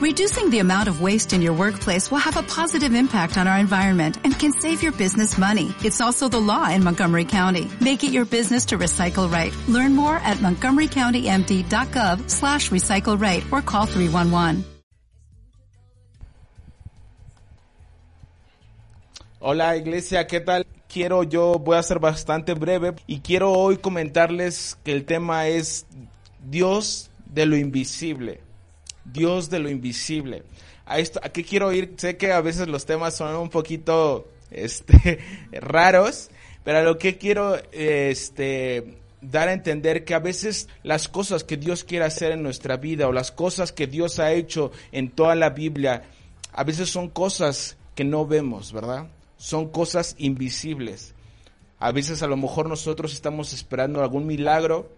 Reducing the amount of waste in your workplace will have a positive impact on our environment and can save your business money. It's also the law in Montgomery County. Make it your business to recycle right. Learn more at montgomerycountymd.gov slash recycle right or call 311. Hola iglesia, ¿qué tal? Quiero yo, voy a ser bastante breve y quiero hoy comentarles que el tema es Dios de lo invisible. Dios de lo invisible. A esto, ¿a qué quiero ir? Sé que a veces los temas son un poquito, este, raros, pero a lo que quiero, este, dar a entender que a veces las cosas que Dios quiere hacer en nuestra vida o las cosas que Dios ha hecho en toda la Biblia, a veces son cosas que no vemos, ¿verdad? son cosas invisibles. A veces a lo mejor nosotros estamos esperando algún milagro.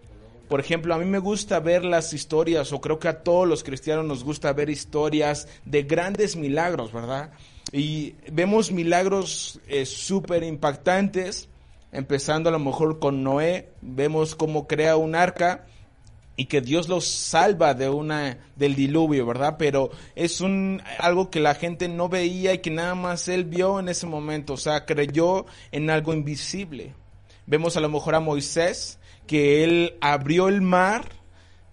Por ejemplo, a mí me gusta ver las historias, o creo que a todos los cristianos nos gusta ver historias de grandes milagros, ¿verdad? Y vemos milagros eh, súper impactantes, empezando a lo mejor con Noé, vemos cómo crea un arca, y que Dios los salva de una del diluvio, ¿verdad? Pero es un algo que la gente no veía y que nada más él vio en ese momento, o sea, creyó en algo invisible. Vemos a lo mejor a Moisés que él abrió el mar,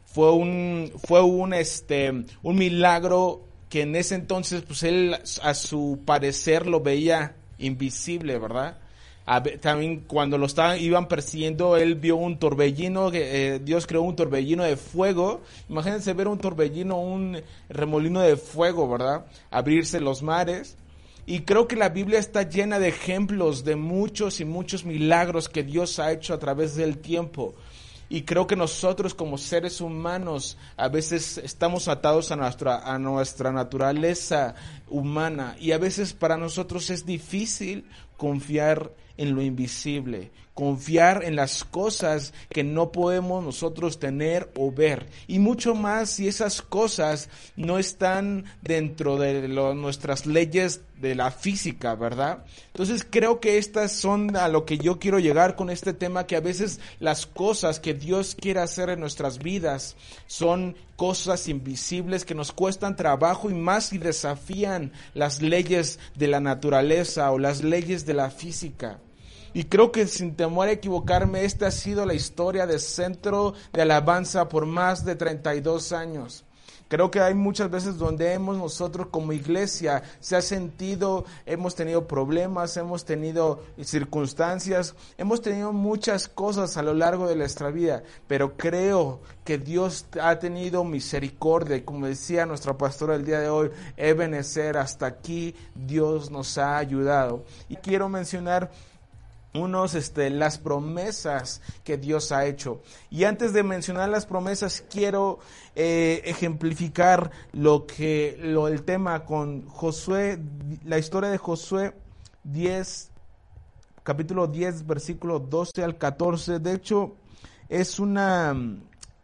fue un fue un este un milagro que en ese entonces pues él a su parecer lo veía invisible, ¿verdad? también cuando lo estaban, iban persiguiendo, él vio un torbellino, eh, Dios creó un torbellino de fuego. Imagínense ver un torbellino, un remolino de fuego, ¿verdad? Abrirse los mares. Y creo que la Biblia está llena de ejemplos de muchos y muchos milagros que Dios ha hecho a través del tiempo. Y creo que nosotros como seres humanos a veces estamos atados a nuestra, a nuestra naturaleza humana y a veces para nosotros es difícil confiar en lo invisible, confiar en las cosas que no podemos nosotros tener o ver. Y mucho más si esas cosas no están dentro de nuestras leyes de la física, ¿verdad? Entonces creo que estas son a lo que yo quiero llegar con este tema, que a veces las cosas que Dios quiere hacer en nuestras vidas son cosas invisibles que nos cuestan trabajo y más si desafían las leyes de la naturaleza o las leyes de la física. Y creo que sin temor a equivocarme, esta ha sido la historia de Centro de Alabanza por más de 32 años. Creo que hay muchas veces donde hemos nosotros como iglesia se ha sentido, hemos tenido problemas, hemos tenido circunstancias, hemos tenido muchas cosas a lo largo de nuestra vida, pero creo que Dios ha tenido misericordia como decía nuestra pastora el día de hoy, Ebenezer, hasta aquí Dios nos ha ayudado. Y quiero mencionar unos este las promesas que Dios ha hecho. Y antes de mencionar las promesas quiero eh, ejemplificar lo que lo el tema con Josué la historia de Josué 10 capítulo 10 versículo 12 al 14 de hecho es una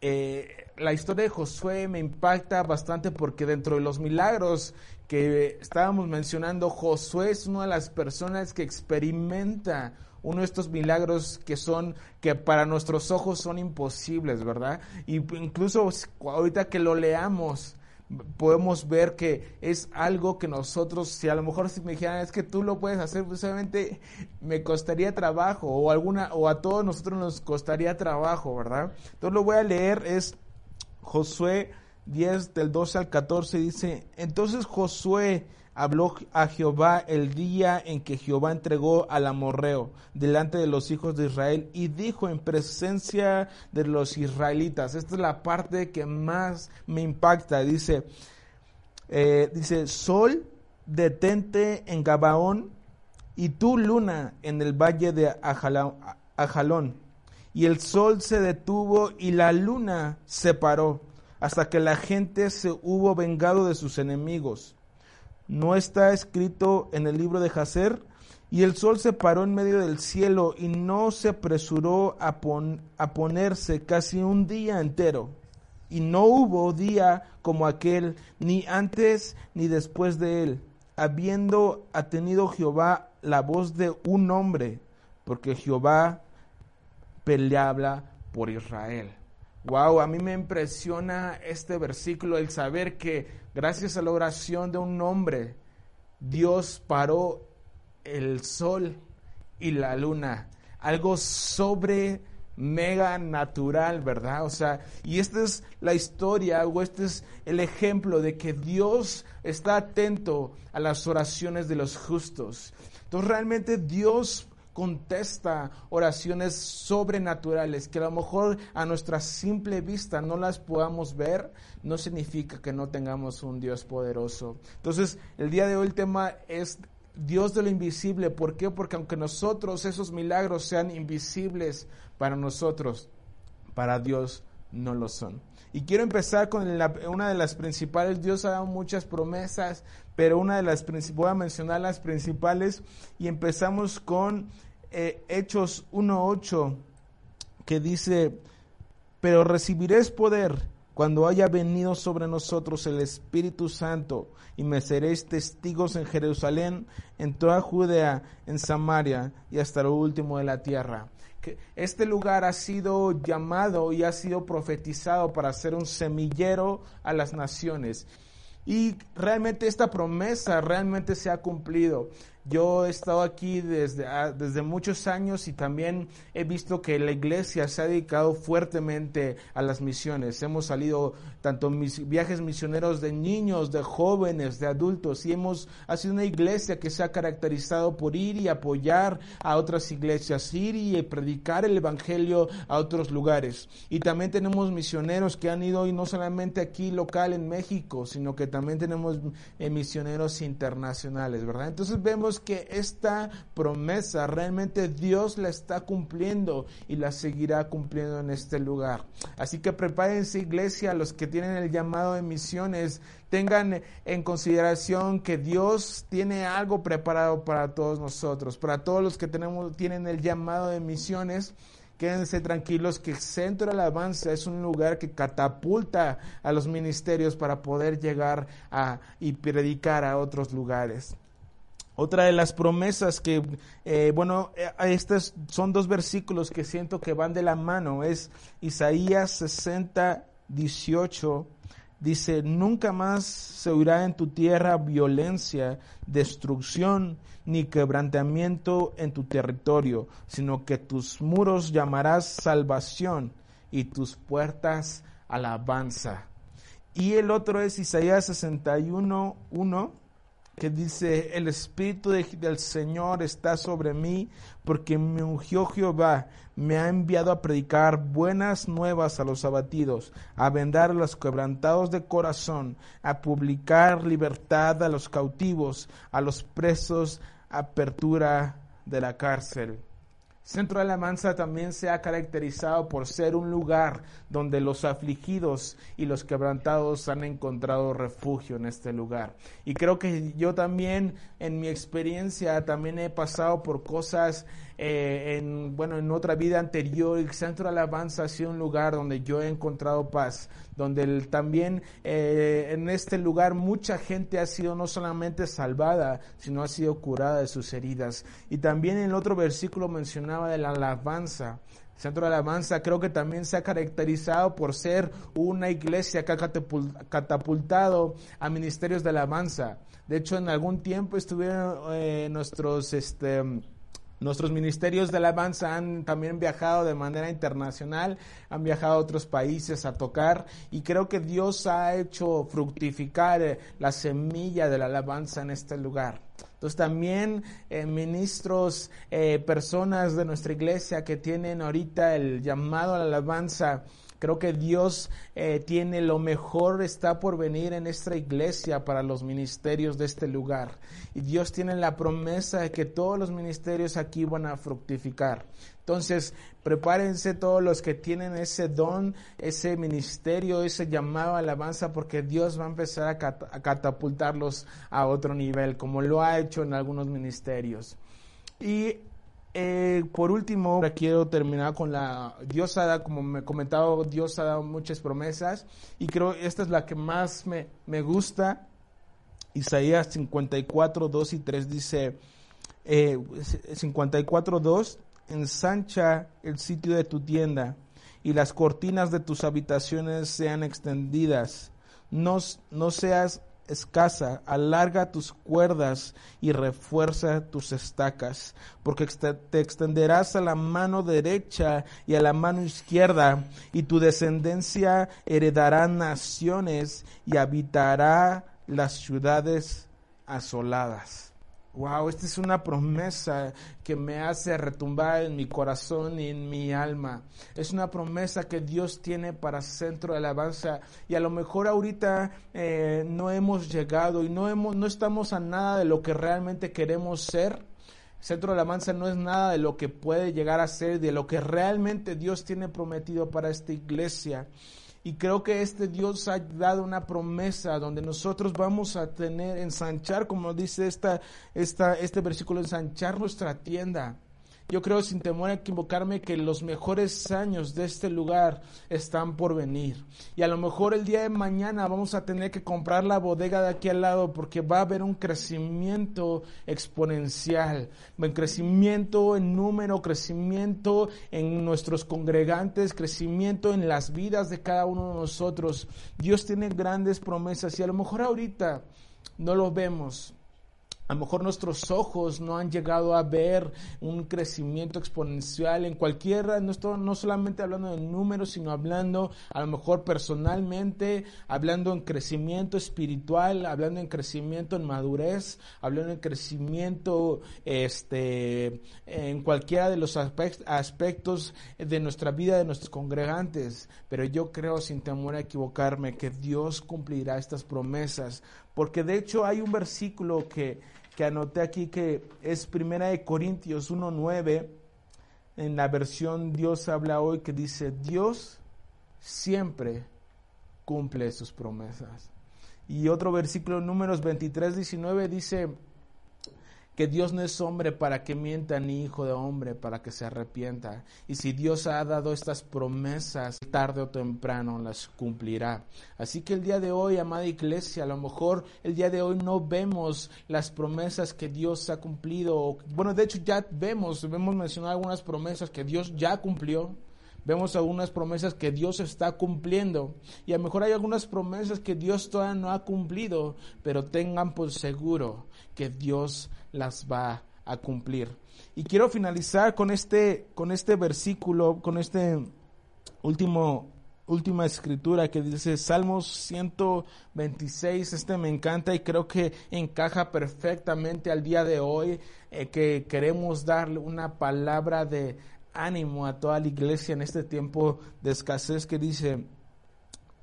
eh, la historia de Josué me impacta bastante porque dentro de los milagros que estábamos mencionando Josué es una de las personas que experimenta uno de estos milagros que son, que para nuestros ojos son imposibles, ¿verdad? Y incluso ahorita que lo leamos, podemos ver que es algo que nosotros, si a lo mejor si me dijeran es que tú lo puedes hacer, pues obviamente me costaría trabajo o alguna o a todos nosotros nos costaría trabajo, ¿verdad? Entonces lo voy a leer es Josué 10 del 12 al 14 dice, entonces Josué habló a Jehová el día en que Jehová entregó al amorreo delante de los hijos de Israel y dijo en presencia de los israelitas, esta es la parte que más me impacta, dice, eh, dice, sol, detente en Gabaón y tú luna en el valle de Ajalón. Y el sol se detuvo y la luna se paró hasta que la gente se hubo vengado de sus enemigos no está escrito en el libro de Jacer, y el sol se paró en medio del cielo y no se apresuró a, ponerse casi un día entero. Y no hubo día como aquel, ni antes ni después de él, habiendo atenido Jehová la voz de un hombre, porque Jehová peleaba por Israel. Wow, a mí me impresiona este versículo, el saber que gracias a la oración de un hombre, Dios paró el sol y la luna. Algo sobre mega natural, ¿verdad? O sea, y esta es la historia o este es el ejemplo de que Dios está atento a las oraciones de los justos. Entonces realmente Dios contesta oraciones sobrenaturales que a lo mejor a nuestra simple vista no las podamos ver, no significa que no tengamos un Dios poderoso. Entonces, el día de hoy el tema es Dios de lo invisible. ¿Por qué? Porque aunque nosotros esos milagros sean invisibles para nosotros, para Dios no lo son. Y quiero empezar con una de las principales. Dios ha dado muchas promesas, pero una de las voy a mencionar las principales y empezamos con eh, Hechos 1.8 que dice, pero recibiréis poder cuando haya venido sobre nosotros el Espíritu Santo y me seréis testigos en Jerusalén, en toda Judea, en Samaria y hasta lo último de la tierra. Este lugar ha sido llamado y ha sido profetizado para ser un semillero a las naciones. Y realmente esta promesa realmente se ha cumplido. Yo he estado aquí desde, ah, desde muchos años y también he visto que la iglesia se ha dedicado fuertemente a las misiones. Hemos salido tanto viajes misioneros de niños, de jóvenes, de adultos y hemos sido una iglesia que se ha caracterizado por ir y apoyar a otras iglesias, ir y predicar el evangelio a otros lugares. Y también tenemos misioneros que han ido y no solamente aquí local en México, sino que también tenemos eh, misioneros internacionales, ¿verdad? Entonces vemos que esta promesa realmente Dios la está cumpliendo y la seguirá cumpliendo en este lugar. Así que prepárense iglesia, los que tienen el llamado de misiones, tengan en consideración que Dios tiene algo preparado para todos nosotros, para todos los que tenemos, tienen el llamado de misiones. Quédense tranquilos que Centro de Alabanza es un lugar que catapulta a los ministerios para poder llegar a y predicar a otros lugares. Otra de las promesas que, eh, bueno, eh, estos son dos versículos que siento que van de la mano. Es Isaías 60, 18. Dice, nunca más se oirá en tu tierra violencia, destrucción, ni quebrantamiento en tu territorio, sino que tus muros llamarás salvación y tus puertas alabanza. Y el otro es Isaías 61, 1 que dice, el Espíritu del Señor está sobre mí porque me ungió Jehová, me ha enviado a predicar buenas nuevas a los abatidos, a vendar a los quebrantados de corazón, a publicar libertad a los cautivos, a los presos, apertura de la cárcel. Centro de Alabanza también se ha caracterizado por ser un lugar donde los afligidos y los quebrantados han encontrado refugio en este lugar. Y creo que yo también, en mi experiencia, también he pasado por cosas eh, en, bueno, en otra vida anterior, el Centro de Alabanza ha sido un lugar donde yo he encontrado paz, donde también eh, en este lugar mucha gente ha sido no solamente salvada, sino ha sido curada de sus heridas. Y también en el otro versículo mencionaba de la alabanza. El Centro de Alabanza creo que también se ha caracterizado por ser una iglesia que ha catapultado a ministerios de alabanza. De hecho, en algún tiempo estuvieron eh, nuestros este, Nuestros ministerios de alabanza han también viajado de manera internacional, han viajado a otros países a tocar y creo que Dios ha hecho fructificar eh, la semilla de la alabanza en este lugar. Entonces también eh, ministros, eh, personas de nuestra iglesia que tienen ahorita el llamado a la alabanza, Creo que Dios eh, tiene lo mejor, está por venir en esta iglesia para los ministerios de este lugar. Y Dios tiene la promesa de que todos los ministerios aquí van a fructificar. Entonces, prepárense todos los que tienen ese don, ese ministerio, ese llamado a alabanza, porque Dios va a empezar a, catapultarlos a otro nivel, como lo ha hecho en algunos ministerios. Y eh, por último, quiero terminar con la Dios ha dado, como me he comentado, Dios ha dado muchas promesas y creo esta es la que más me, me gusta. Isaías 54, 2 y 3 dice, eh, 54, 2, ensancha el sitio de tu tienda y las cortinas de tus habitaciones sean extendidas. No, no seas escasa, alarga tus cuerdas y refuerza tus estacas, porque te extenderás a la mano derecha y a la mano izquierda, y tu descendencia heredará naciones y habitará las ciudades asoladas. Wow, esta es una promesa que me hace retumbar en mi corazón y en mi alma. Es una promesa que Dios tiene para Centro de Alabanza y a lo mejor ahorita eh, no hemos llegado y no hemos, no estamos a nada de lo que realmente queremos ser. Centro de Alabanza no es nada de lo que puede llegar a ser, de lo que realmente Dios tiene prometido para esta iglesia. Y creo que este Dios ha dado una promesa donde nosotros vamos a tener, ensanchar, como dice esta, esta, este versículo, ensanchar nuestra tienda. Yo creo sin temor a equivocarme que los mejores años de este lugar están por venir. Y a lo mejor el día de mañana vamos a tener que comprar la bodega de aquí al lado porque va a haber un crecimiento exponencial, un crecimiento en número, crecimiento en nuestros congregantes, crecimiento en las vidas de cada uno de nosotros. Dios tiene grandes promesas y a lo mejor ahorita no lo vemos, a lo mejor nuestros ojos no han llegado a ver un crecimiento exponencial en cualquiera, no, no solamente hablando de números, sino hablando a lo mejor personalmente, hablando en crecimiento espiritual, hablando en crecimiento en madurez, hablando en crecimiento este, en cualquiera de los aspectos de nuestra vida, de nuestros congregantes. Pero yo creo, sin temor a equivocarme, que Dios cumplirá estas promesas, porque de hecho hay un versículo que que anoté aquí que es Primera de Corintios 1.9, en la versión Dios habla hoy, que dice, Dios siempre cumple sus promesas. Y otro versículo, números 23, 19, dice, que Dios no es hombre para que mienta, ni hijo de hombre para que se arrepienta. Y si Dios ha dado estas promesas, tarde o temprano las cumplirá. Así que el día de hoy, amada iglesia, a lo mejor el día de hoy no vemos las promesas que Dios ha cumplido. Bueno, de hecho ya vemos, hemos mencionado algunas promesas que Dios ya cumplió. Vemos algunas promesas que Dios está cumpliendo. Y a lo mejor hay algunas promesas que Dios todavía no ha cumplido, pero tengan por seguro que Dios las va a cumplir. Y quiero finalizar con este, con este versículo, con este último última escritura que dice Salmos 126, este me encanta y creo que encaja perfectamente al día de hoy eh, que queremos darle una palabra de ánimo a toda la iglesia en este tiempo de escasez que dice,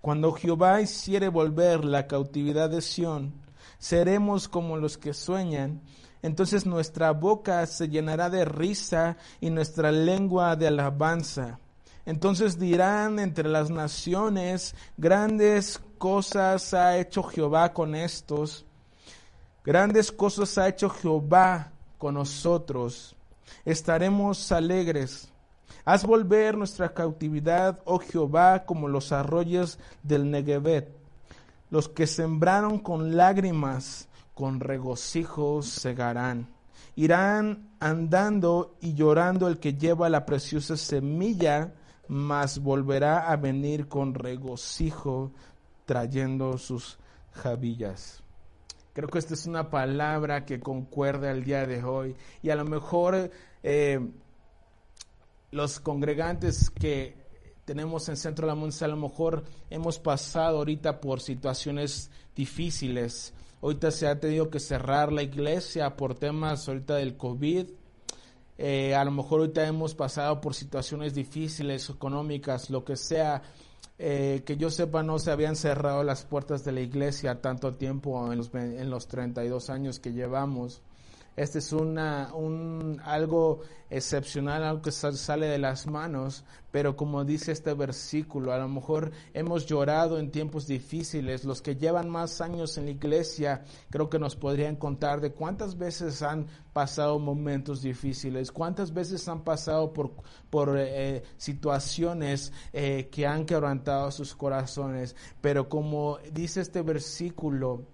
cuando Jehová hiciere volver la cautividad de Sión, seremos como los que sueñan, entonces nuestra boca se llenará de risa y nuestra lengua de alabanza. Entonces dirán entre las naciones, grandes cosas ha hecho Jehová con estos, grandes cosas ha hecho Jehová con nosotros. Estaremos alegres. Haz volver nuestra cautividad, oh Jehová, como los arroyos del Negevet. Los que sembraron con lágrimas, con regocijo segarán. Irán andando y llorando el que lleva la preciosa semilla, mas volverá a venir con regocijo trayendo sus javillas. Creo que esta es una palabra que concuerda el día de hoy y a lo mejor eh, los congregantes que tenemos en Centro de la Monza, a lo mejor hemos pasado ahorita por situaciones difíciles, Ahorita se ha tenido que cerrar la iglesia por temas ahorita del COVID. Eh, a lo mejor ahorita hemos pasado por situaciones difíciles, económicas, lo que sea. Eh, que yo sepa, no se habían cerrado las puertas de la iglesia tanto tiempo en los, en los 32 años que llevamos. Este es una, un, algo excepcional, algo que sale de las manos, pero como dice este versículo, a lo mejor hemos llorado en tiempos difíciles. Los que llevan más años en la iglesia creo que nos podrían contar de cuántas veces han pasado momentos difíciles, cuántas veces han pasado por, por eh, situaciones eh, que han quebrantado sus corazones. Pero como dice este versículo,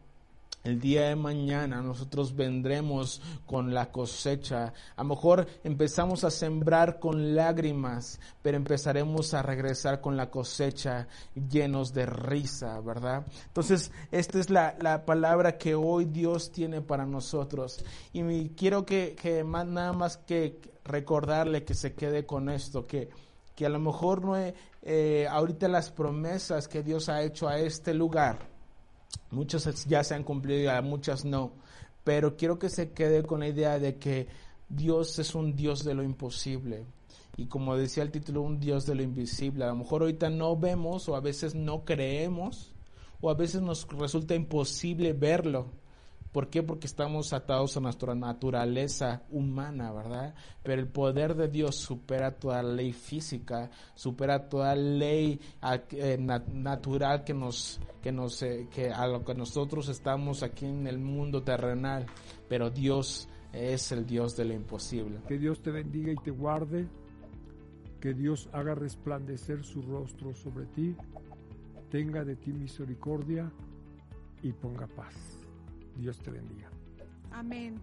el día de mañana nosotros vendremos con la cosecha. A lo mejor empezamos a sembrar con lágrimas, pero empezaremos a regresar con la cosecha llenos de risa, ¿verdad? Entonces, esta es la, la palabra que hoy Dios tiene para nosotros. Y quiero que, que nada más que recordarle que se quede con esto, que, que a lo mejor no eh, ahorita las promesas que Dios ha hecho a este lugar, Muchas ya se han cumplido y muchas no. Pero quiero que se quede con la idea de que Dios es un Dios de lo imposible. Y como decía el título, un Dios de lo invisible. A lo mejor ahorita no vemos o a veces no creemos o a veces nos resulta imposible verlo. ¿Por qué? Porque estamos atados a nuestra naturaleza humana, ¿verdad? Pero el poder de Dios supera toda ley física, supera toda ley eh, natural que nos, que nos, eh, que a lo que nosotros estamos aquí en el mundo terrenal. Pero Dios es el Dios de lo imposible. Que Dios te bendiga y te guarde. Que Dios haga resplandecer su rostro sobre ti, tenga de ti misericordia y ponga paz. Dios te bendiga. Amén.